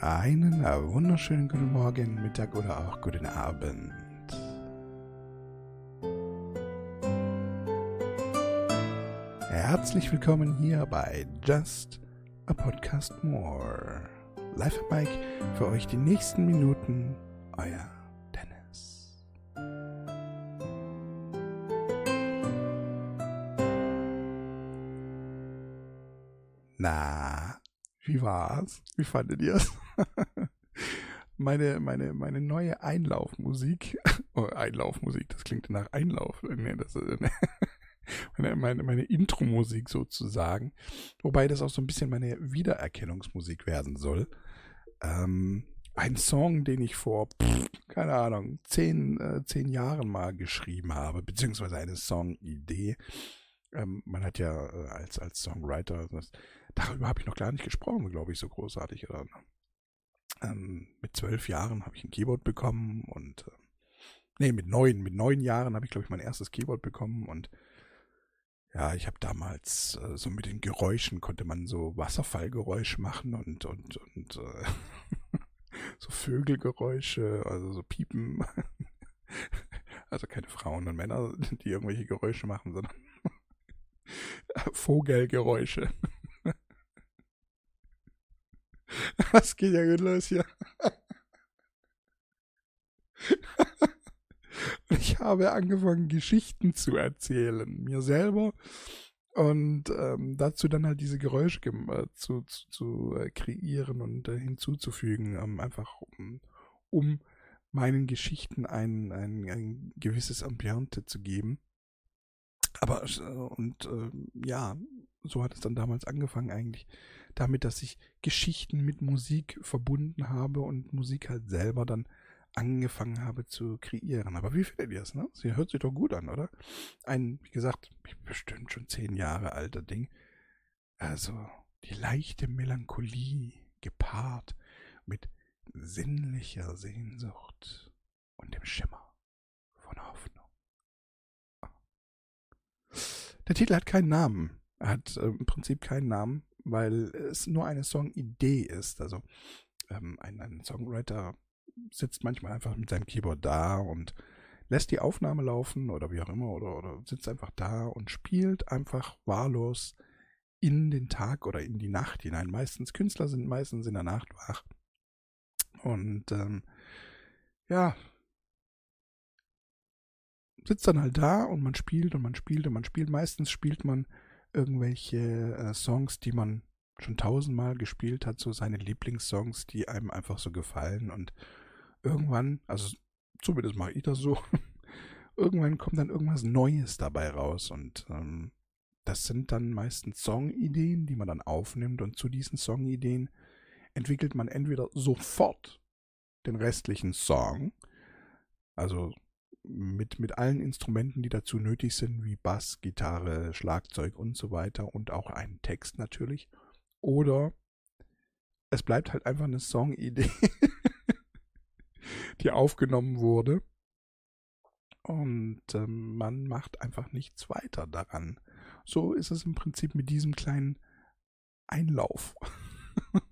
Einen wunderschönen guten Morgen, Mittag oder auch guten Abend. Herzlich willkommen hier bei Just a Podcast More. Live Mike für euch die nächsten Minuten. Euer Dennis. Na, wie war's? Wie fandet ihr's? meine, meine, meine neue Einlaufmusik. Oh, Einlaufmusik, das klingt nach Einlauf. Nee, das ist, meine, meine, meine Intro-Musik sozusagen. Wobei das auch so ein bisschen meine Wiedererkennungsmusik werden soll. Ähm, ein Song, den ich vor, pff, keine Ahnung, zehn, äh, zehn Jahren mal geschrieben habe, beziehungsweise eine Songidee. Ähm, man hat ja äh, als, als Songwriter, das, darüber habe ich noch gar nicht gesprochen, glaube ich, so großartig. Oder, ähm, mit zwölf Jahren habe ich ein Keyboard bekommen und äh, nee, mit neun, mit neun Jahren habe ich, glaube ich, mein erstes Keyboard bekommen und ja, ich habe damals äh, so mit den Geräuschen konnte man so Wasserfallgeräusche machen und und und äh, so Vögelgeräusche, also so Piepen. also keine Frauen und Männer, die irgendwelche Geräusche machen, sondern Vogelgeräusche. Was geht ja gut los hier? ich habe angefangen, Geschichten zu erzählen, mir selber. Und ähm, dazu dann halt diese Geräusche äh, zu, zu, zu äh, kreieren und äh, hinzuzufügen, ähm, einfach um, um meinen Geschichten ein, ein, ein gewisses Ambiente zu geben. Aber äh, und äh, ja, so hat es dann damals angefangen eigentlich, damit, dass ich Geschichten mit Musik verbunden habe und Musik halt selber dann angefangen habe zu kreieren. Aber wie findet ihr es, ne? Sie hört sich doch gut an, oder? Ein, wie gesagt, bestimmt schon zehn Jahre alter Ding. Also, die leichte Melancholie gepaart mit sinnlicher Sehnsucht und dem Schimmer von Hoffnung. Der Titel hat keinen Namen. Hat äh, im Prinzip keinen Namen, weil es nur eine Songidee ist. Also ähm, ein, ein Songwriter sitzt manchmal einfach mit seinem Keyboard da und lässt die Aufnahme laufen oder wie auch immer oder, oder sitzt einfach da und spielt einfach wahllos in den Tag oder in die Nacht hinein. Meistens Künstler sind meistens in der Nacht wach. Und ähm, ja, sitzt dann halt da und man spielt und man spielt und man spielt. Meistens spielt man irgendwelche äh, Songs, die man schon tausendmal gespielt hat, so seine Lieblingssongs, die einem einfach so gefallen und irgendwann, also zumindest mache ich das so, irgendwann kommt dann irgendwas Neues dabei raus und ähm, das sind dann meistens Songideen, die man dann aufnimmt und zu diesen Songideen entwickelt man entweder sofort den restlichen Song, also mit, mit allen Instrumenten, die dazu nötig sind, wie Bass, Gitarre, Schlagzeug und so weiter und auch einen Text natürlich. Oder es bleibt halt einfach eine Songidee, die aufgenommen wurde. Und ähm, man macht einfach nichts weiter daran. So ist es im Prinzip mit diesem kleinen Einlauf.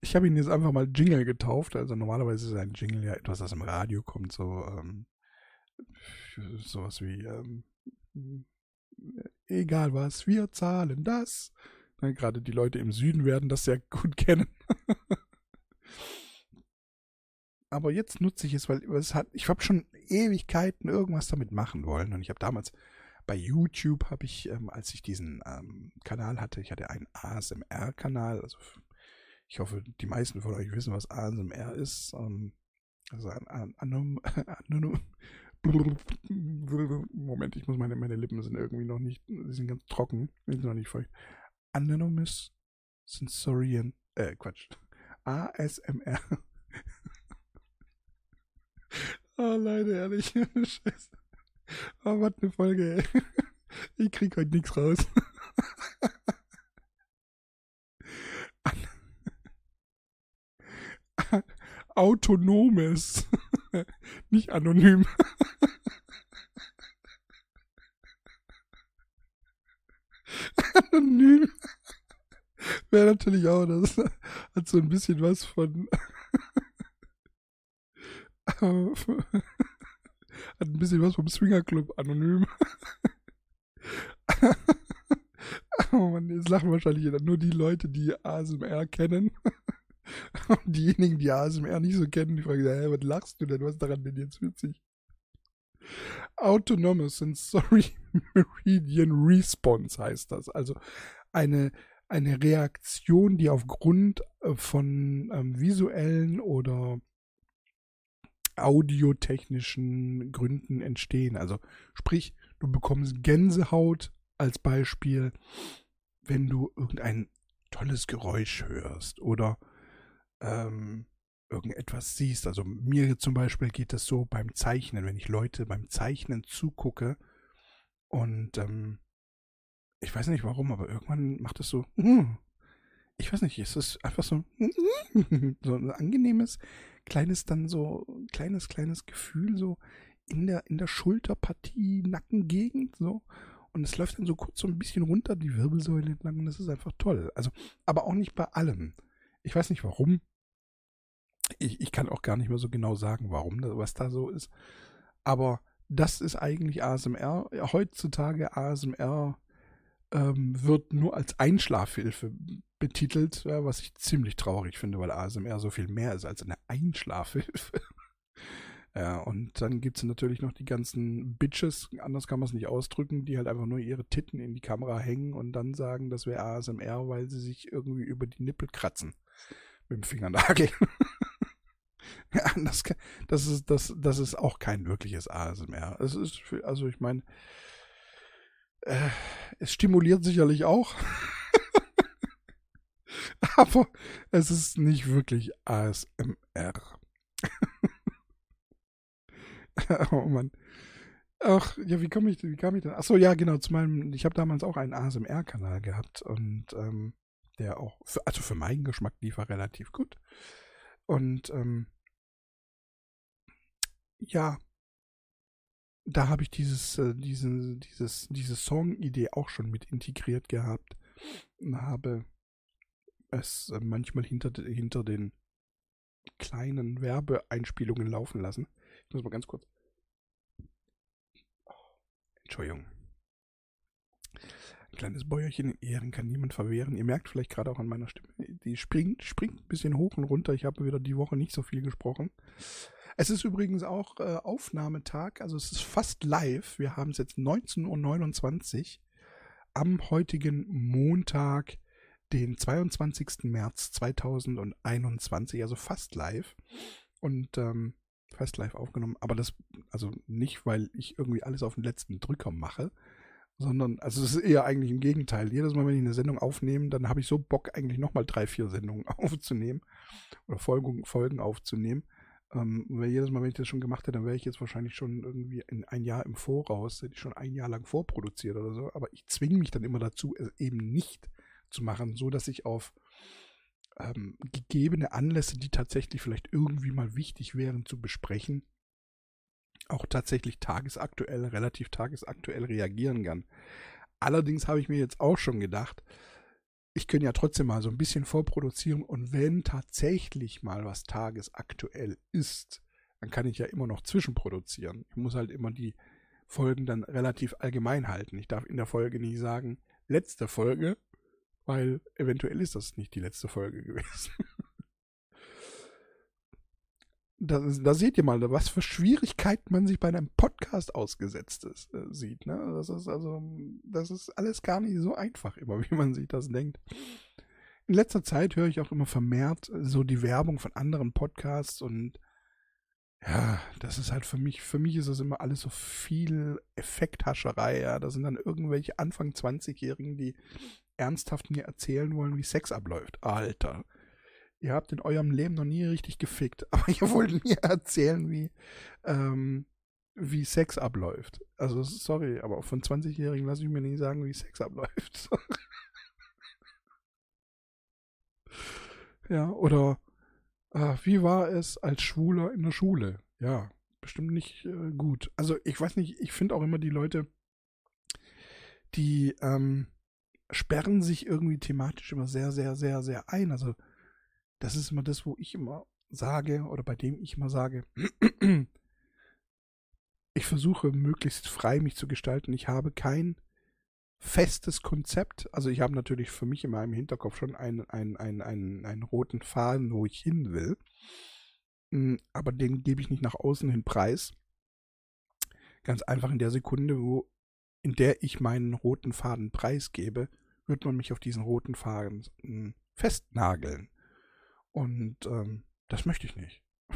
ich habe ihn jetzt einfach mal Jingle getauft. Also normalerweise ist ein Jingle ja etwas, das im Radio kommt, so ähm, sowas wie ähm, egal was, wir zahlen das. Ne, Gerade die Leute im Süden werden das sehr gut kennen. Aber jetzt nutze ich es, weil es hat, ich habe schon Ewigkeiten irgendwas damit machen wollen. Und ich habe damals bei YouTube habe ich, ähm, als ich diesen ähm, Kanal hatte, ich hatte einen ASMR-Kanal. Also ich hoffe, die meisten von euch wissen, was ASMR ist. Ähm, also an, an, an, an, Moment, ich muss meine, meine Lippen sind irgendwie noch nicht, sie sind ganz trocken, sind noch nicht feucht. Anonymous Sensorian, äh, Quatsch. ASMR. oh, Leute, ehrlich. Scheiße. Oh, was eine Folge, ey. Ich krieg heute nichts raus. Autonomes. Nicht anonym. anonym. wäre natürlich auch, das hat so ein bisschen was von. hat ein bisschen was vom Swingerclub anonym. oh Mann, jetzt lachen wahrscheinlich nur die Leute, die ASMR kennen. Und diejenigen, die ASMR nicht so kennen, die fragen, hey, was lachst du denn? Was ist daran denn jetzt witzig? Autonomous Sensory Meridian Response heißt das. Also eine, eine Reaktion, die aufgrund äh, von ähm, visuellen oder audiotechnischen Gründen entstehen. Also sprich, du bekommst Gänsehaut als Beispiel, wenn du irgendein tolles Geräusch hörst oder ähm, irgendetwas siehst. Also mir zum Beispiel geht das so beim Zeichnen, wenn ich Leute beim Zeichnen zugucke und ähm, ich weiß nicht warum, aber irgendwann macht es so, ich weiß nicht, es ist einfach so, so ein angenehmes, kleines dann so, kleines, kleines Gefühl so in der, in der Schulterpartie, Nackengegend so. Und es läuft dann so kurz so ein bisschen runter, die Wirbelsäule entlang und das ist einfach toll. Also, aber auch nicht bei allem. Ich weiß nicht warum. Ich, ich kann auch gar nicht mehr so genau sagen, warum, was da so ist. Aber das ist eigentlich ASMR. Heutzutage ASMR ähm, wird nur als Einschlafhilfe betitelt, ja, was ich ziemlich traurig finde, weil ASMR so viel mehr ist als eine Einschlafhilfe. ja, und dann gibt es natürlich noch die ganzen Bitches, anders kann man es nicht ausdrücken, die halt einfach nur ihre Titten in die Kamera hängen und dann sagen, das wäre ASMR, weil sie sich irgendwie über die Nippel kratzen mit dem Fingernagel. ja, das, das, ist, das, das ist auch kein wirkliches ASMR. Es ist, für, also ich meine, äh, es stimuliert sicherlich auch. Aber es ist nicht wirklich ASMR. oh Mann. Ach, ja, wie komme ich, wie kam ich denn? Achso, ja, genau, zu meinem, ich habe damals auch einen ASMR-Kanal gehabt und ähm, der auch, für, also für meinen Geschmack lief er relativ gut. Und ähm, ja, da habe ich dieses, äh, diese, dieses, diese Song-Idee auch schon mit integriert gehabt und habe es äh, manchmal hinter, hinter den kleinen Werbeeinspielungen laufen lassen. Ich muss mal ganz kurz. Oh, Entschuldigung. Ein kleines Bäuerchen in Ehren kann niemand verwehren. Ihr merkt vielleicht gerade auch an meiner Stimme, die springt, springt ein bisschen hoch und runter. Ich habe wieder die Woche nicht so viel gesprochen. Es ist übrigens auch äh, Aufnahmetag, also es ist fast live. Wir haben es jetzt 19.29 Uhr am heutigen Montag, den 22. März 2021, also fast live. Und ähm, fast live aufgenommen, aber das, also nicht, weil ich irgendwie alles auf den letzten Drücker mache, sondern, also es ist eher eigentlich im Gegenteil. Jedes Mal, wenn ich eine Sendung aufnehme, dann habe ich so Bock, eigentlich nochmal drei, vier Sendungen aufzunehmen oder Folgen, Folgen aufzunehmen. Ähm, weil jedes Mal, wenn ich das schon gemacht hätte, dann wäre ich jetzt wahrscheinlich schon irgendwie in ein Jahr im Voraus, hätte ich schon ein Jahr lang vorproduziert oder so. Aber ich zwinge mich dann immer dazu, es eben nicht zu machen, so dass ich auf ähm, gegebene Anlässe, die tatsächlich vielleicht irgendwie mal wichtig wären zu besprechen, auch tatsächlich tagesaktuell, relativ tagesaktuell reagieren kann. Allerdings habe ich mir jetzt auch schon gedacht, ich könnte ja trotzdem mal so ein bisschen vorproduzieren und wenn tatsächlich mal was tagesaktuell ist, dann kann ich ja immer noch zwischenproduzieren. Ich muss halt immer die Folgen dann relativ allgemein halten. Ich darf in der Folge nicht sagen, letzte Folge, weil eventuell ist das nicht die letzte Folge gewesen. Da, da, seht ihr mal, was für Schwierigkeiten man sich bei einem Podcast ausgesetzt ist, äh, sieht. Ne? Das ist also, das ist alles gar nicht so einfach immer, wie man sich das denkt. In letzter Zeit höre ich auch immer vermehrt so die Werbung von anderen Podcasts und ja, das ist halt für mich, für mich ist das immer alles so viel Effekthascherei, ja. Da sind dann irgendwelche Anfang 20-Jährigen, die ernsthaft mir erzählen wollen, wie Sex abläuft. Alter ihr habt in eurem Leben noch nie richtig gefickt, aber ihr wollt mir erzählen, wie, ähm, wie Sex abläuft. Also, sorry, aber von 20-Jährigen lasse ich mir nicht sagen, wie Sex abläuft. ja, oder äh, wie war es als Schwuler in der Schule? Ja, bestimmt nicht äh, gut. Also, ich weiß nicht, ich finde auch immer die Leute, die, ähm, sperren sich irgendwie thematisch immer sehr, sehr, sehr, sehr ein. Also das ist immer das, wo ich immer sage oder bei dem ich immer sage, ich versuche möglichst frei mich zu gestalten. Ich habe kein festes Konzept. Also ich habe natürlich für mich in meinem Hinterkopf schon einen, einen, einen, einen, einen roten Faden, wo ich hin will. Hm, aber den gebe ich nicht nach außen hin preis. Ganz einfach in der Sekunde, wo in der ich meinen roten Faden preisgebe, wird man mich auf diesen roten Faden hm, festnageln. Und ähm, das möchte ich nicht.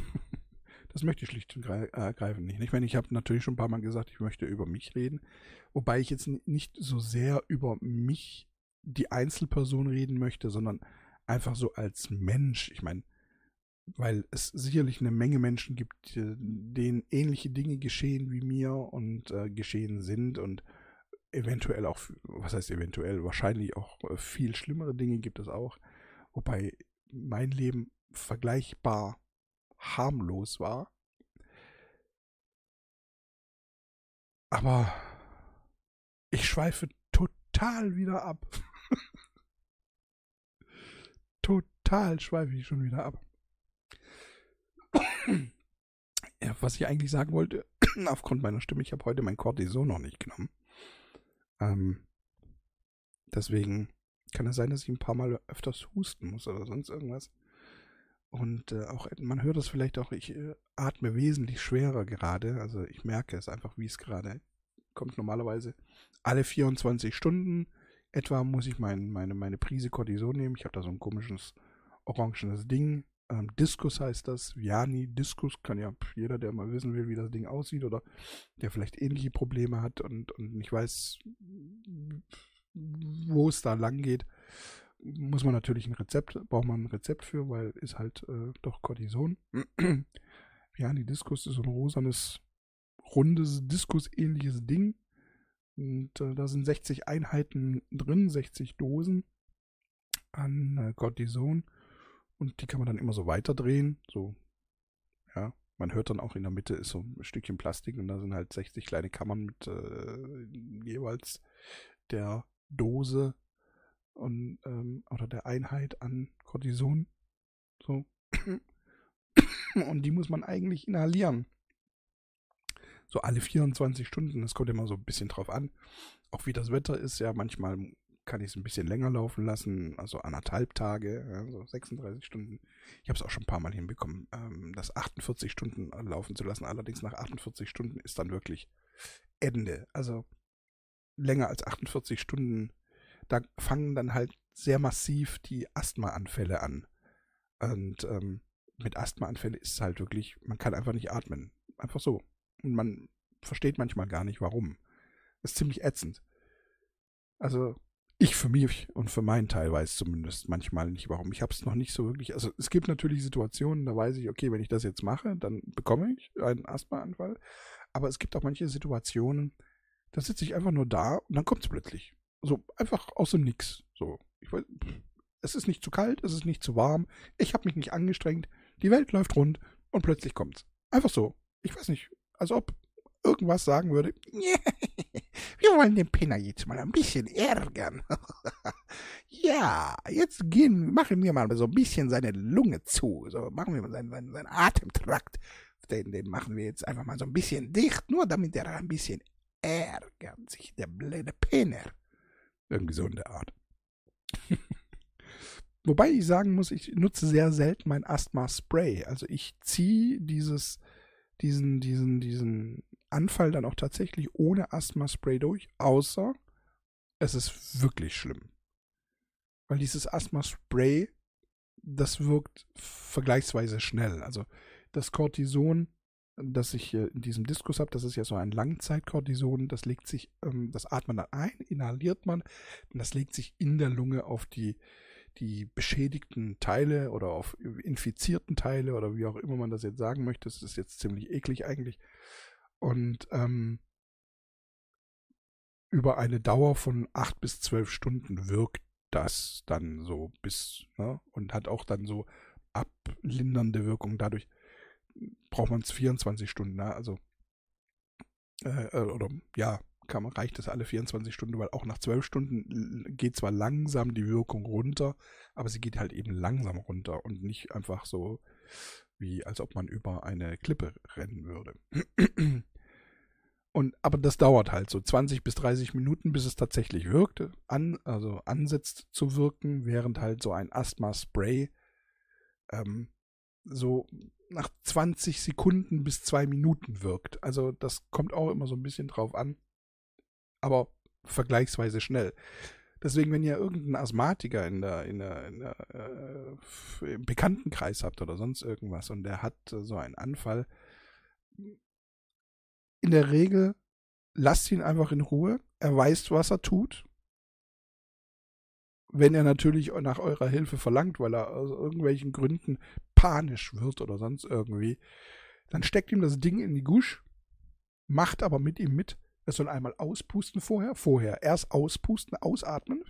das möchte ich schlicht und ergreifend nicht. Ich meine, ich habe natürlich schon ein paar Mal gesagt, ich möchte über mich reden, wobei ich jetzt nicht so sehr über mich, die Einzelperson reden möchte, sondern einfach so als Mensch. Ich meine, weil es sicherlich eine Menge Menschen gibt, denen ähnliche Dinge geschehen wie mir und äh, geschehen sind und eventuell auch, was heißt eventuell, wahrscheinlich auch äh, viel schlimmere Dinge gibt es auch, wobei mein Leben vergleichbar harmlos war. Aber ich schweife total wieder ab. total schweife ich schon wieder ab. ja, was ich eigentlich sagen wollte, aufgrund meiner Stimme, ich habe heute mein Cortison noch nicht genommen. Ähm, deswegen kann es sein, dass ich ein paar Mal öfters husten muss oder sonst irgendwas. Und äh, auch, man hört es vielleicht auch, ich äh, atme wesentlich schwerer gerade. Also ich merke es einfach, wie es gerade kommt. Normalerweise alle 24 Stunden etwa muss ich mein, meine, meine Prise Cortison nehmen. Ich habe da so ein komisches orangenes Ding. Ähm, Diskus heißt das. Viani Diskus kann ja jeder, der mal wissen will, wie das Ding aussieht oder der vielleicht ähnliche Probleme hat und, und nicht weiß, wo es da lang geht muss man natürlich ein Rezept, braucht man ein Rezept für, weil ist halt äh, doch Cortison. ja, die Diskus ist so ein rosanes, rundes, Diskus-ähnliches Ding. Und äh, da sind 60 Einheiten drin, 60 Dosen an äh, Cortison. Und die kann man dann immer so weiterdrehen. So, ja, man hört dann auch in der Mitte ist so ein Stückchen Plastik und da sind halt 60 kleine Kammern mit äh, jeweils der Dose und, ähm, oder der Einheit an Cortison. So. Und die muss man eigentlich inhalieren. So alle 24 Stunden. Das kommt immer so ein bisschen drauf an. Auch wie das Wetter ist, ja, manchmal kann ich es ein bisschen länger laufen lassen, also anderthalb Tage, ja, so 36 Stunden. Ich habe es auch schon ein paar Mal hinbekommen, ähm, das 48 Stunden laufen zu lassen. Allerdings nach 48 Stunden ist dann wirklich Ende. Also länger als 48 Stunden da fangen dann halt sehr massiv die Asthmaanfälle an. Und ähm, mit Asthmaanfällen ist es halt wirklich, man kann einfach nicht atmen. Einfach so. Und man versteht manchmal gar nicht, warum. Das ist ziemlich ätzend. Also, ich für mich und für meinen Teil weiß zumindest manchmal nicht, warum. Ich habe es noch nicht so wirklich. Also, es gibt natürlich Situationen, da weiß ich, okay, wenn ich das jetzt mache, dann bekomme ich einen Asthmaanfall. Aber es gibt auch manche Situationen, da sitze ich einfach nur da und dann kommt es plötzlich. So einfach aus dem Nix. So, ich weiß, es ist nicht zu kalt, es ist nicht zu warm. Ich habe mich nicht angestrengt. Die Welt läuft rund und plötzlich kommt's. Einfach so. Ich weiß nicht, als ob irgendwas sagen würde. Wir wollen den Penner jetzt mal ein bisschen ärgern. ja, jetzt gehen, machen wir mal so ein bisschen seine Lunge zu. So machen wir mal seinen, seinen, seinen Atemtrakt. Den, den machen wir jetzt einfach mal so ein bisschen dicht, nur damit er ein bisschen ärgert sich, der blöde Penner. Irgendwie so in der Art. Wobei ich sagen muss, ich nutze sehr selten mein Asthma-Spray. Also ich ziehe dieses, diesen, diesen, diesen Anfall dann auch tatsächlich ohne Asthma-Spray durch, außer es ist wirklich schlimm. Weil dieses Asthma-Spray, das wirkt vergleichsweise schnell. Also das Cortison das ich in diesem Diskus habe, das ist ja so ein Langzeitkortison, das legt sich, ähm, das atmet man dann ein, inhaliert man, und das legt sich in der Lunge auf die, die beschädigten Teile oder auf infizierten Teile oder wie auch immer man das jetzt sagen möchte. Das ist jetzt ziemlich eklig eigentlich. Und ähm, über eine Dauer von acht bis zwölf Stunden wirkt das dann so bis, ne, und hat auch dann so ablindernde Wirkung dadurch braucht man es 24 Stunden, ne? also äh, äh, oder ja, kann reicht das alle 24 Stunden, weil auch nach 12 Stunden geht zwar langsam die Wirkung runter, aber sie geht halt eben langsam runter und nicht einfach so, wie als ob man über eine Klippe rennen würde. Und, aber das dauert halt so 20 bis 30 Minuten, bis es tatsächlich wirkt, an, also ansetzt zu wirken, während halt so ein Asthma-Spray ähm, so nach 20 Sekunden bis zwei Minuten wirkt. Also das kommt auch immer so ein bisschen drauf an, aber vergleichsweise schnell. Deswegen, wenn ihr irgendeinen Asthmatiker in der, in der, in der äh, im Bekanntenkreis habt oder sonst irgendwas und der hat äh, so einen Anfall, in der Regel lasst ihn einfach in Ruhe. Er weiß, was er tut. Wenn er natürlich nach eurer Hilfe verlangt, weil er aus irgendwelchen Gründen panisch wird oder sonst irgendwie, dann steckt ihm das Ding in die Gusch, macht aber mit ihm mit. Er soll einmal auspusten vorher, vorher erst auspusten, ausatmen,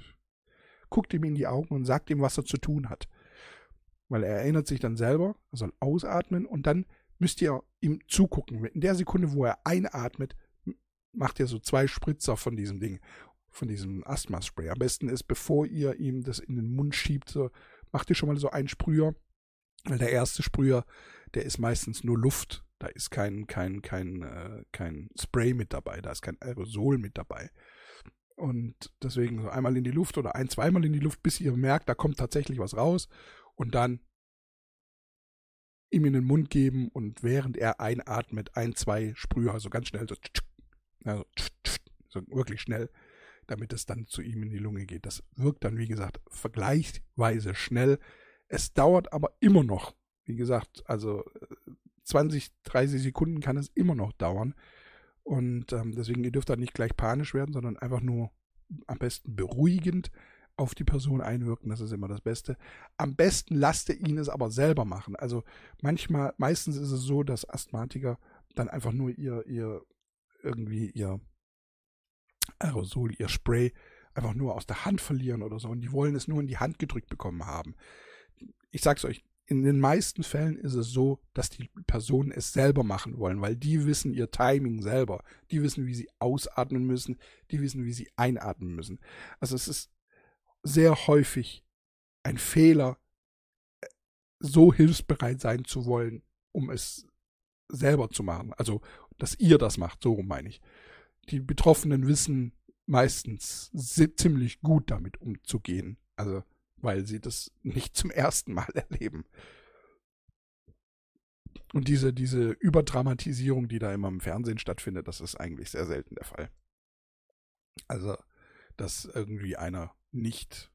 guckt ihm in die Augen und sagt ihm, was er zu tun hat. Weil er erinnert sich dann selber, er soll ausatmen und dann müsst ihr ihm zugucken. In der Sekunde, wo er einatmet, macht ihr so zwei Spritzer von diesem Ding, von diesem Asthma-Spray. Am besten ist, bevor ihr ihm das in den Mund schiebt, so, macht ihr schon mal so einen Sprüher. Weil der erste Sprüher, der ist meistens nur Luft. Da ist kein, kein, kein, äh, kein Spray mit dabei, da ist kein Aerosol mit dabei. Und deswegen so einmal in die Luft oder ein, zweimal in die Luft, bis ihr merkt, da kommt tatsächlich was raus. Und dann ihm in den Mund geben und während er einatmet, ein, zwei Sprüher, also ganz schnell, so, also, so wirklich schnell, damit es dann zu ihm in die Lunge geht. Das wirkt dann, wie gesagt, vergleichsweise schnell. Es dauert aber immer noch, wie gesagt, also 20, 30 Sekunden kann es immer noch dauern. Und ähm, deswegen, ihr dürft da nicht gleich panisch werden, sondern einfach nur am besten beruhigend auf die Person einwirken, das ist immer das Beste. Am besten lasst ihr ihn es aber selber machen. Also manchmal, meistens ist es so, dass Asthmatiker dann einfach nur ihr, ihr, irgendwie ihr Aerosol, ihr Spray einfach nur aus der Hand verlieren oder so und die wollen es nur in die Hand gedrückt bekommen haben. Ich sag's euch, in den meisten Fällen ist es so, dass die Personen es selber machen wollen, weil die wissen ihr Timing selber. Die wissen, wie sie ausatmen müssen, die wissen, wie sie einatmen müssen. Also es ist sehr häufig ein Fehler, so hilfsbereit sein zu wollen, um es selber zu machen. Also, dass ihr das macht, so meine ich. Die Betroffenen wissen meistens ziemlich gut damit umzugehen. Also, weil sie das nicht zum ersten Mal erleben. Und diese, diese Überdramatisierung, die da immer im Fernsehen stattfindet, das ist eigentlich sehr selten der Fall. Also, dass irgendwie einer nicht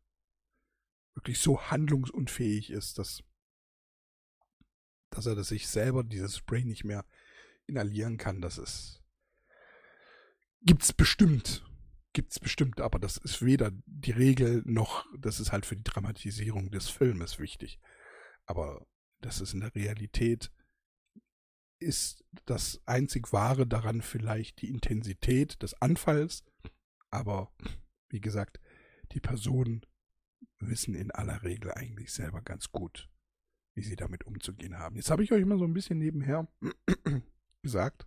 wirklich so handlungsunfähig ist, dass, dass er das sich selber dieses Spray nicht mehr inhalieren kann, das ist gibt's bestimmt. Gibt's bestimmt, aber das ist weder die Regel noch, das ist halt für die Dramatisierung des Filmes wichtig. Aber das ist in der Realität, ist das einzig Wahre daran vielleicht die Intensität des Anfalls, aber wie gesagt, die Personen wissen in aller Regel eigentlich selber ganz gut, wie sie damit umzugehen haben. Jetzt habe ich euch immer so ein bisschen nebenher gesagt.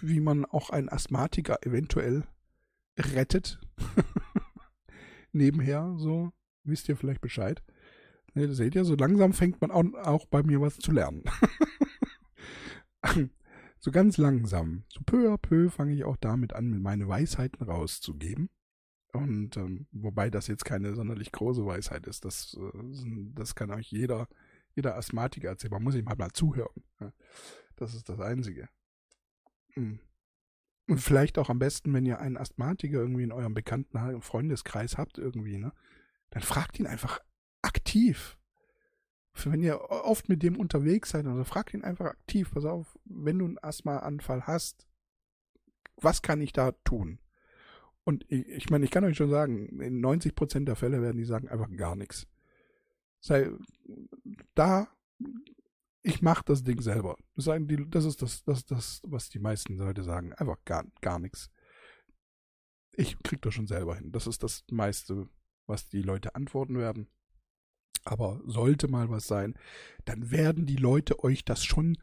Wie man auch einen Asthmatiker eventuell rettet. nebenher, so, wisst ihr vielleicht Bescheid. Ne, seht ihr, so langsam fängt man auch, auch bei mir was zu lernen. So ganz langsam, so peu à peu fange ich auch damit an, meine Weisheiten rauszugeben. Und ähm, wobei das jetzt keine sonderlich große Weisheit ist, das, äh, das kann euch jeder, jeder Asthmatiker erzählen. Man muss ihm halt mal zuhören. Das ist das Einzige. Hm. Und vielleicht auch am besten, wenn ihr einen Asthmatiker irgendwie in eurem bekannten Freundeskreis habt, irgendwie, ne? Dann fragt ihn einfach aktiv wenn ihr oft mit dem unterwegs seid, also fragt ihn einfach aktiv, pass auf, wenn du einen Asthmaanfall hast, was kann ich da tun? Und ich, ich meine, ich kann euch schon sagen, in 90 Prozent der Fälle werden die sagen einfach gar nichts. Sei da, ich mache das Ding selber. Das, sagen die, das ist das, das, das, was die meisten Leute sagen. Einfach gar, gar nichts. Ich krieg das schon selber hin. Das ist das meiste, was die Leute antworten werden aber sollte mal was sein, dann werden die Leute euch das schon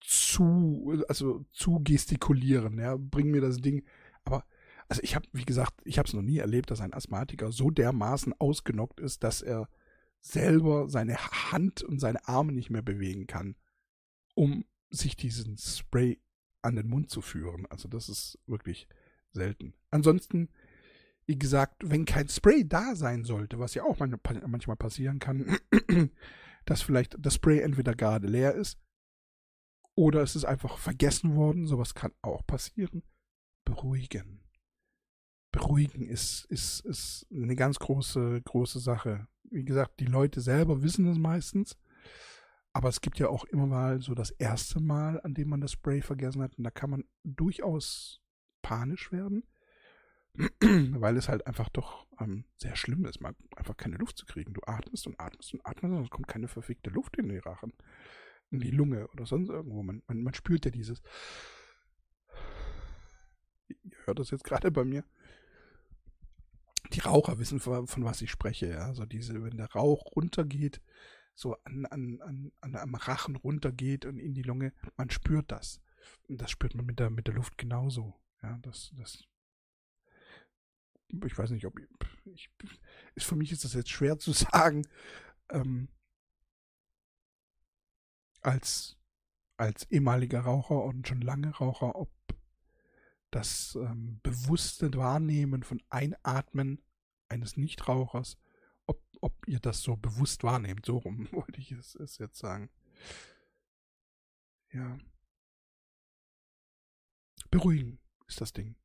zu, also zu gestikulieren, ja, bring mir das Ding. Aber, also ich habe, wie gesagt, ich habe es noch nie erlebt, dass ein Asthmatiker so dermaßen ausgenockt ist, dass er selber seine Hand und seine Arme nicht mehr bewegen kann, um sich diesen Spray an den Mund zu führen. Also das ist wirklich selten. Ansonsten, wie gesagt, wenn kein Spray da sein sollte, was ja auch manchmal passieren kann, dass vielleicht das Spray entweder gerade leer ist oder es ist einfach vergessen worden, sowas kann auch passieren. Beruhigen. Beruhigen ist, ist, ist eine ganz große, große Sache. Wie gesagt, die Leute selber wissen es meistens. Aber es gibt ja auch immer mal so das erste Mal, an dem man das Spray vergessen hat. Und da kann man durchaus panisch werden, weil es halt einfach doch ähm, sehr schlimm ist, mal einfach keine Luft zu kriegen. Du atmest und atmest und atmest und es kommt keine verfickte Luft in die Rachen, in die Lunge oder sonst irgendwo. Man, man, man spürt ja dieses. Ihr hört das jetzt gerade bei mir. Die Raucher wissen, von, von was ich spreche. Ja? Also diese, wenn der Rauch runtergeht, so an, an, an, an am Rachen runtergeht und in die Lunge, man spürt das. Und das spürt man mit der, mit der Luft genauso. Ja, das, das, ich weiß nicht, ob ich, ist für mich ist das jetzt schwer zu sagen, ähm, als, als ehemaliger Raucher und schon lange Raucher, ob das ähm, bewusste Wahrnehmen von Einatmen eines Nichtrauchers, ob, ob ihr das so bewusst wahrnehmt. So rum wollte ich es, es jetzt sagen. Ja. Beruhigen ist das Ding.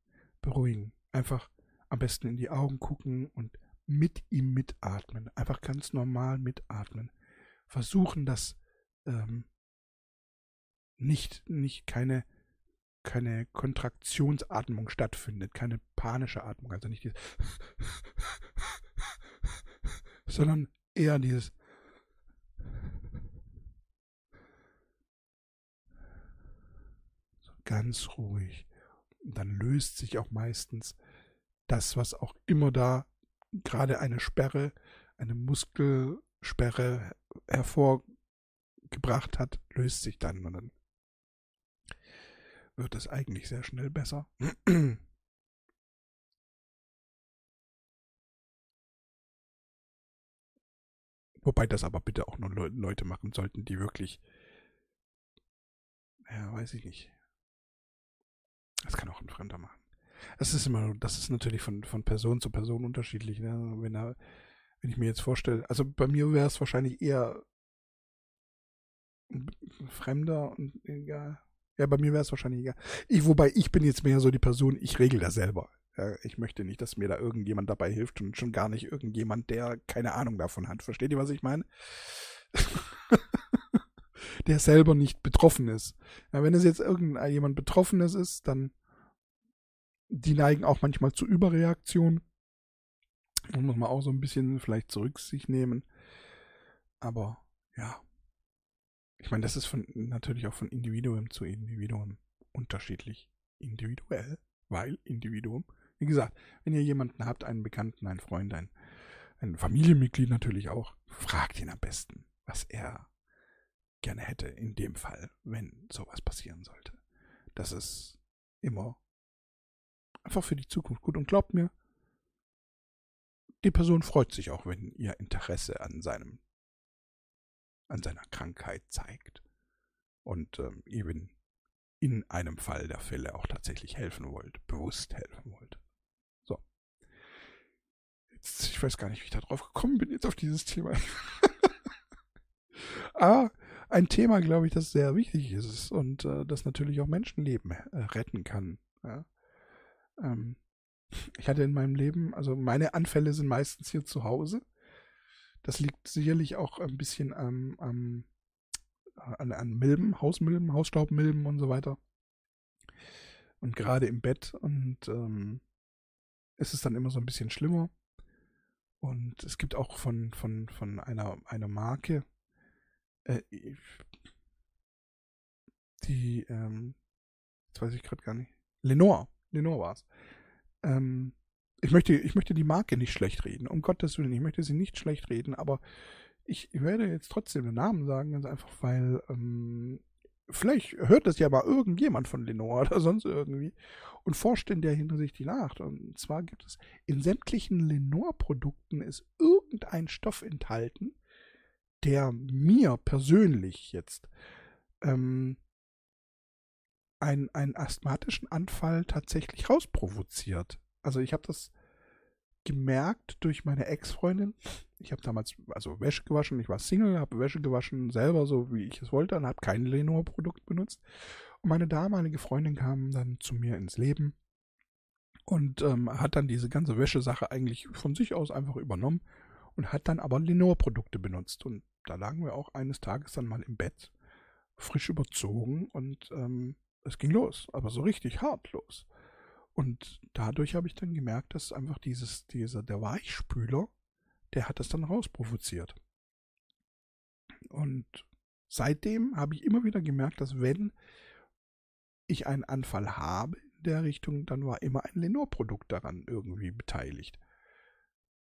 Beruhigen. Einfach am besten in die Augen gucken und mit ihm mitatmen. Einfach ganz normal mitatmen. Versuchen, dass ähm, nicht, nicht keine, keine Kontraktionsatmung stattfindet, keine panische Atmung, also nicht dieses, sondern eher dieses so ganz ruhig. Und dann löst sich auch meistens das, was auch immer da gerade eine Sperre, eine Muskelsperre hervorgebracht hat, löst sich dann und dann wird es eigentlich sehr schnell besser. Wobei das aber bitte auch nur Leute machen sollten, die wirklich, ja, weiß ich nicht. Das kann auch ein Fremder machen. Das ist immer, das ist natürlich von, von Person zu Person unterschiedlich. Ne? Wenn, er, wenn ich mir jetzt vorstelle, also bei mir wäre es wahrscheinlich eher Fremder und egal. Ja, bei mir wäre es wahrscheinlich egal. Ich, wobei ich bin jetzt mehr so die Person, ich regel das selber. Ja, ich möchte nicht, dass mir da irgendjemand dabei hilft und schon gar nicht irgendjemand, der keine Ahnung davon hat. Versteht ihr, was ich meine? der selber nicht betroffen ist. Ja, wenn es jetzt irgendjemand Betroffenes ist, dann die neigen auch manchmal zu Überreaktion. Da muss man auch so ein bisschen vielleicht zurück sich nehmen. Aber ja. Ich meine, das ist von, natürlich auch von Individuum zu Individuum unterschiedlich. Individuell, weil Individuum. Wie gesagt, wenn ihr jemanden habt, einen Bekannten, einen Freund, ein, ein Familienmitglied natürlich auch, fragt ihn am besten, was er gerne hätte in dem Fall, wenn sowas passieren sollte. Das ist immer Einfach für die Zukunft gut. Und glaubt mir, die Person freut sich auch, wenn ihr Interesse an seinem, an seiner Krankheit zeigt. Und ähm, eben in einem Fall der Fälle auch tatsächlich helfen wollt, bewusst helfen wollt. So. Jetzt, ich weiß gar nicht, wie ich da drauf gekommen bin, jetzt auf dieses Thema. Aber ein Thema, glaube ich, das sehr wichtig ist und äh, das natürlich auch Menschenleben äh, retten kann. Ja? Ähm, ich hatte in meinem Leben, also meine Anfälle sind meistens hier zu Hause. Das liegt sicherlich auch ein bisschen am, am an, an Milben, Hausmilben, Hausstaubmilben und so weiter. Und gerade im Bett und ähm, ist es dann immer so ein bisschen schlimmer. Und es gibt auch von, von, von einer, einer Marke, äh, die, ähm, jetzt weiß ich gerade gar nicht, Lenore Lenore war es. Ähm, ich möchte, ich möchte die Marke nicht schlecht reden, um Gottes Willen, ich möchte sie nicht schlecht reden, aber ich werde jetzt trotzdem den Namen sagen, ganz einfach, weil ähm, vielleicht hört das ja mal irgendjemand von Lenore oder sonst irgendwie und forscht in der Hinsicht nach. Und zwar gibt es in sämtlichen Lenore-Produkten ist irgendein Stoff enthalten, der mir persönlich jetzt ähm, einen, einen asthmatischen Anfall tatsächlich rausprovoziert. Also ich habe das gemerkt durch meine Ex-Freundin. Ich habe damals also Wäsche gewaschen, ich war Single, habe Wäsche gewaschen, selber so wie ich es wollte und habe kein Lenore-Produkt benutzt. Und meine damalige Freundin kam dann zu mir ins Leben und ähm, hat dann diese ganze Wäschesache eigentlich von sich aus einfach übernommen und hat dann aber Lenore-Produkte benutzt. Und da lagen wir auch eines Tages dann mal im Bett, frisch überzogen und ähm, es ging los, aber so richtig hart los. Und dadurch habe ich dann gemerkt, dass einfach dieses, dieser, der Weichspüler, der hat das dann rausprovoziert. Und seitdem habe ich immer wieder gemerkt, dass wenn ich einen Anfall habe in der Richtung, dann war immer ein Lenore-Produkt daran irgendwie beteiligt.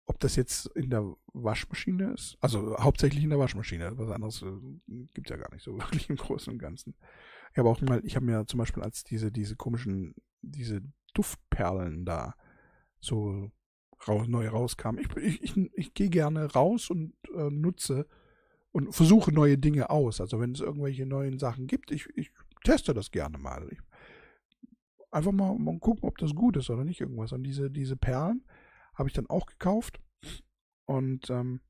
Ob das jetzt in der Waschmaschine ist, also hauptsächlich in der Waschmaschine, was anderes äh, gibt es ja gar nicht so wirklich im Großen und Ganzen. Ich habe auch mal, ich habe mir zum Beispiel als diese, diese komischen, diese Duftperlen da so raus, neu rauskamen. Ich, ich, ich, ich gehe gerne raus und äh, nutze und versuche neue Dinge aus. Also wenn es irgendwelche neuen Sachen gibt, ich, ich teste das gerne mal. Ich, einfach mal, mal gucken, ob das gut ist oder nicht irgendwas. Und diese, diese Perlen habe ich dann auch gekauft und ähm,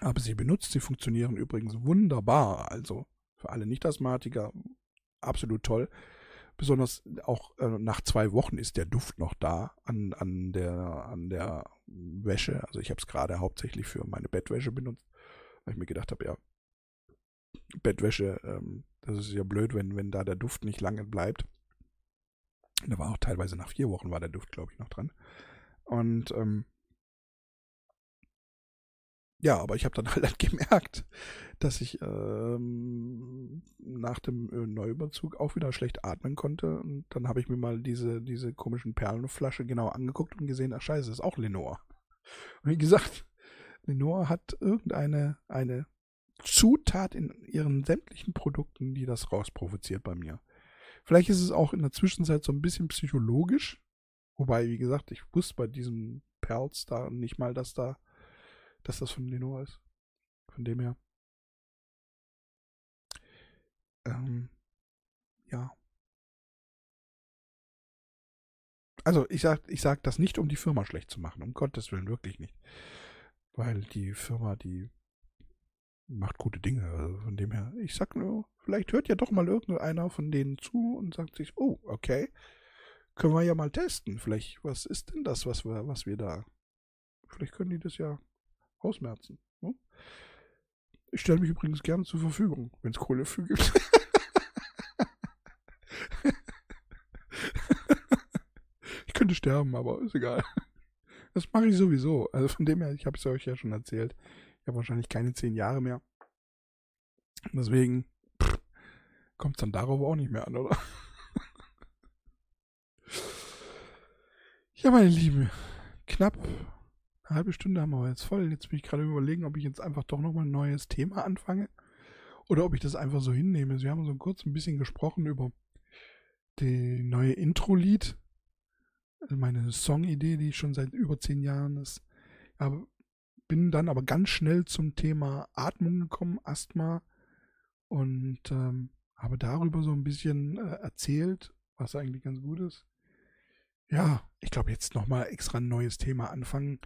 habe sie benutzt. Sie funktionieren übrigens wunderbar. Also für alle Nicht-Asthmatiker absolut toll. Besonders auch äh, nach zwei Wochen ist der Duft noch da an, an, der, an der Wäsche. Also ich habe es gerade hauptsächlich für meine Bettwäsche benutzt, weil ich mir gedacht habe, ja, Bettwäsche, ähm, das ist ja blöd, wenn, wenn da der Duft nicht lange bleibt. Da war auch teilweise nach vier Wochen war der Duft, glaube ich, noch dran. Und ähm, ja, aber ich habe dann halt gemerkt, dass ich ähm, nach dem Neuüberzug auch wieder schlecht atmen konnte. Und dann habe ich mir mal diese, diese komischen Perlenflasche genau angeguckt und gesehen, ach scheiße, ist auch Lenore. Und wie gesagt, Lenore hat irgendeine eine Zutat in ihren sämtlichen Produkten, die das rausprovoziert bei mir. Vielleicht ist es auch in der Zwischenzeit so ein bisschen psychologisch. Wobei, wie gesagt, ich wusste bei diesem Perls da nicht mal, dass da dass das von Lenore ist. Von dem her. Ähm, ja. Also ich sag, ich sag das nicht, um die Firma schlecht zu machen, um Gottes Willen wirklich nicht. Weil die Firma, die macht gute Dinge. Also von dem her, ich sag nur, vielleicht hört ja doch mal irgendeiner von denen zu und sagt sich, oh, okay, können wir ja mal testen. Vielleicht, was ist denn das, was wir, was wir da? Vielleicht können die das ja ausmerzen. Ne? Ich stelle mich übrigens gerne zur Verfügung, wenn es Kohle für gibt. ich könnte sterben, aber ist egal. Das mache ich sowieso. Also von dem her, ich habe es euch ja schon erzählt. Ich habe wahrscheinlich keine zehn Jahre mehr. Deswegen kommt es dann darauf auch nicht mehr an, oder? ja, meine Lieben, knapp eine halbe Stunde haben wir jetzt voll. Jetzt bin ich gerade überlegen, ob ich jetzt einfach doch nochmal ein neues Thema anfange. Oder ob ich das einfach so hinnehme. Wir haben so kurz ein bisschen gesprochen über die neue Intro-Lied. Also meine Song-Idee, die schon seit über zehn Jahren ist. Aber bin dann aber ganz schnell zum Thema Atmung gekommen, Asthma. Und ähm, habe darüber so ein bisschen äh, erzählt, was eigentlich ganz gut ist. Ja, ich glaube, jetzt nochmal extra ein neues Thema anfangen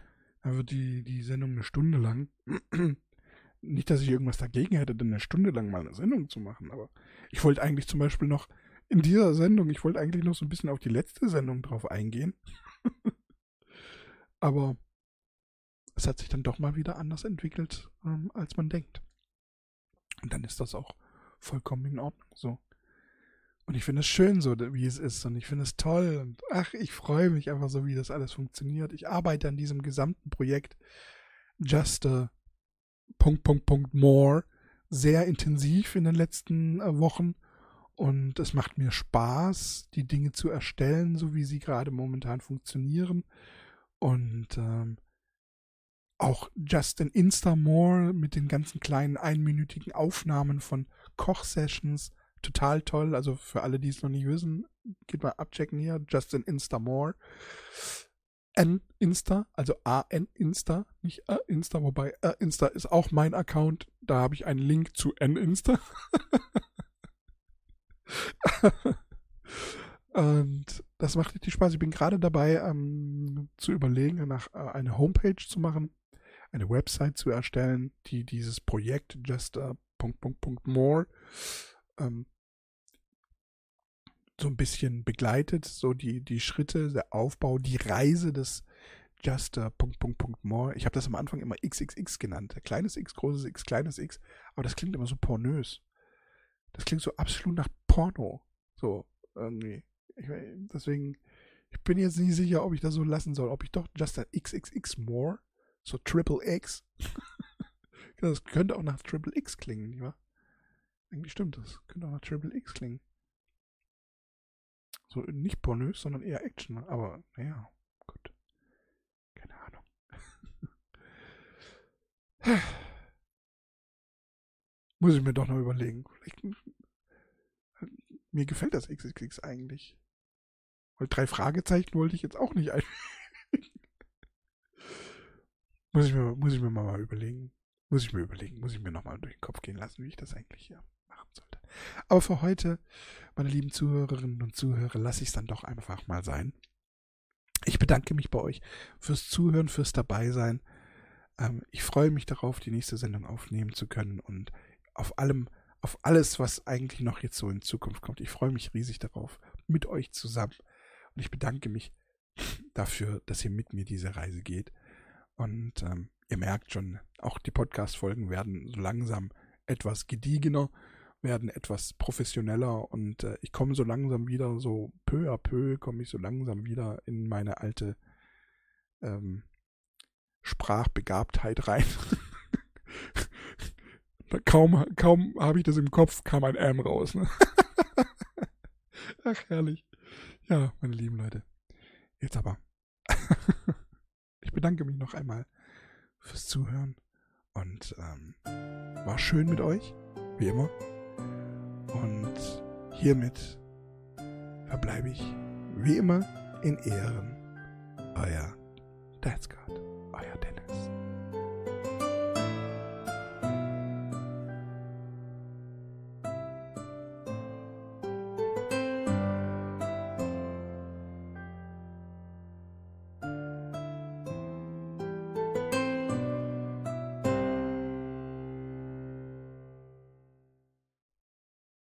dann wird die, die Sendung eine Stunde lang. Nicht, dass ich irgendwas dagegen hätte, denn eine Stunde lang mal eine Sendung zu machen, aber ich wollte eigentlich zum Beispiel noch in dieser Sendung, ich wollte eigentlich noch so ein bisschen auf die letzte Sendung drauf eingehen. aber es hat sich dann doch mal wieder anders entwickelt, ähm, als man denkt. Und dann ist das auch vollkommen in Ordnung so. Und ich finde es schön so, wie es ist. Und ich finde es toll. Und ach, ich freue mich einfach so, wie das alles funktioniert. Ich arbeite an diesem gesamten Projekt Just a Punkt, Punkt, Punkt More sehr intensiv in den letzten äh, Wochen. Und es macht mir Spaß, die Dinge zu erstellen, so wie sie gerade momentan funktionieren. Und ähm, auch Just an Insta More mit den ganzen kleinen einminütigen Aufnahmen von Kochsessions total toll. Also für alle, die es noch nicht wissen, geht mal abchecken hier. Justin Insta More. N Insta, also A-N Insta, nicht A Insta, wobei A Insta ist auch mein Account. Da habe ich einen Link zu N Insta. Und das macht richtig Spaß. Ich bin gerade dabei, ähm, zu überlegen, nach äh, eine Homepage zu machen, eine Website zu erstellen, die dieses Projekt just Punkt, Punkt, Punkt more ähm, so ein bisschen begleitet, so die, die Schritte, der Aufbau, die Reise des Just uh, Punkt, Punkt, Punkt more. Ich habe das am Anfang immer XXX genannt. Kleines X, großes X, kleines X. Aber das klingt immer so pornös. Das klingt so absolut nach Porno. So, irgendwie. Ich, deswegen, ich bin jetzt nicht sicher, ob ich das so lassen soll. Ob ich doch Just a XXX more, so Triple X. das könnte auch nach Triple X klingen, nicht wahr? Eigentlich stimmt das. Könnte auch nach Triple X klingen. So nicht pornös, sondern eher Action. Aber naja, gut. Keine Ahnung. Muss ich mir doch noch überlegen. Vielleicht, mir gefällt das XXX eigentlich. Weil drei Fragezeichen wollte ich jetzt auch nicht ein. muss, ich mir, muss ich mir mal überlegen. Muss ich mir überlegen. Muss ich mir nochmal durch den Kopf gehen lassen, wie ich das eigentlich hier machen sollte. Aber für heute, meine lieben Zuhörerinnen und Zuhörer, lasse ich es dann doch einfach mal sein. Ich bedanke mich bei euch fürs Zuhören, fürs Dabeisein. Ähm, ich freue mich darauf, die nächste Sendung aufnehmen zu können und auf allem, auf alles, was eigentlich noch jetzt so in Zukunft kommt. Ich freue mich riesig darauf, mit euch zusammen. Und ich bedanke mich dafür, dass ihr mit mir diese Reise geht. Und ähm, ihr merkt schon, auch die Podcast-Folgen werden so langsam etwas gediegener werden etwas professioneller und äh, ich komme so langsam wieder, so peu à peu komme ich so langsam wieder in meine alte ähm, Sprachbegabtheit rein. kaum kaum habe ich das im Kopf, kam ein M raus. Ne? Ach, herrlich. Ja, meine lieben Leute. Jetzt aber. ich bedanke mich noch einmal fürs Zuhören und ähm, war schön mit euch, wie immer. Und hiermit verbleibe ich wie immer in Ehren. Euer Dad's God, euer Dennis.